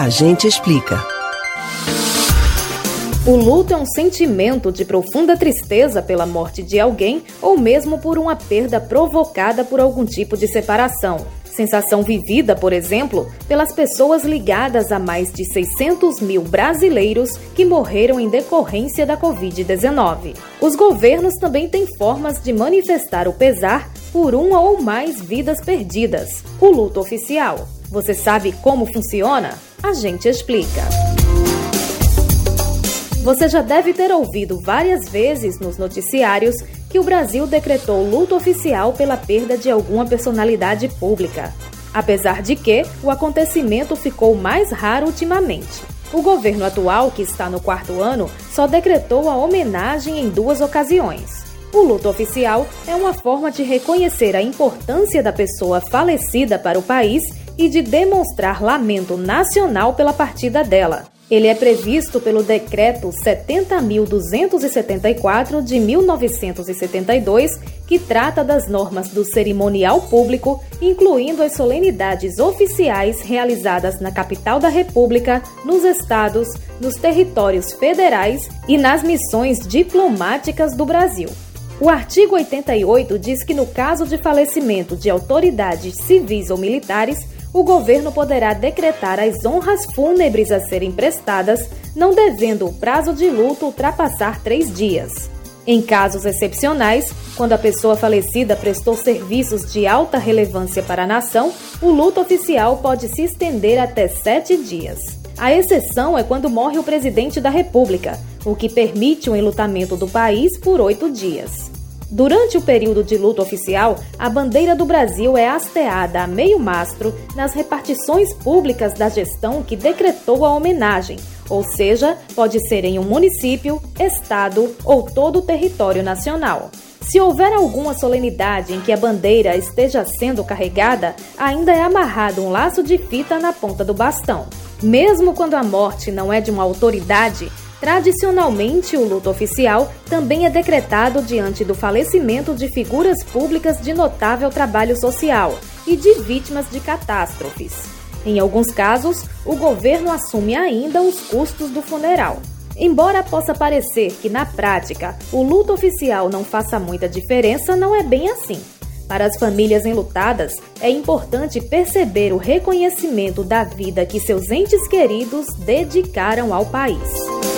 A gente explica. O luto é um sentimento de profunda tristeza pela morte de alguém ou mesmo por uma perda provocada por algum tipo de separação. Sensação vivida, por exemplo, pelas pessoas ligadas a mais de 600 mil brasileiros que morreram em decorrência da Covid-19. Os governos também têm formas de manifestar o pesar por uma ou mais vidas perdidas. O luto oficial. Você sabe como funciona? A gente explica. Você já deve ter ouvido várias vezes nos noticiários que o Brasil decretou luto oficial pela perda de alguma personalidade pública. Apesar de que o acontecimento ficou mais raro ultimamente. O governo atual, que está no quarto ano, só decretou a homenagem em duas ocasiões. O luto oficial é uma forma de reconhecer a importância da pessoa falecida para o país e de demonstrar lamento nacional pela partida dela. Ele é previsto pelo Decreto 70.274 de 1972, que trata das normas do cerimonial público, incluindo as solenidades oficiais realizadas na capital da República, nos estados, nos territórios federais e nas missões diplomáticas do Brasil. O artigo 88 diz que, no caso de falecimento de autoridades civis ou militares, o governo poderá decretar as honras fúnebres a serem prestadas, não devendo o prazo de luto ultrapassar três dias. Em casos excepcionais, quando a pessoa falecida prestou serviços de alta relevância para a nação, o luto oficial pode se estender até sete dias. A exceção é quando morre o presidente da República, o que permite o enlutamento do país por oito dias. Durante o período de luto oficial, a bandeira do Brasil é hasteada a meio mastro nas repartições públicas da gestão que decretou a homenagem, ou seja, pode ser em um município, estado ou todo o território nacional. Se houver alguma solenidade em que a bandeira esteja sendo carregada, ainda é amarrado um laço de fita na ponta do bastão. Mesmo quando a morte não é de uma autoridade, Tradicionalmente, o luto oficial também é decretado diante do falecimento de figuras públicas de notável trabalho social e de vítimas de catástrofes. Em alguns casos, o governo assume ainda os custos do funeral. Embora possa parecer que, na prática, o luto oficial não faça muita diferença, não é bem assim. Para as famílias enlutadas, é importante perceber o reconhecimento da vida que seus entes queridos dedicaram ao país.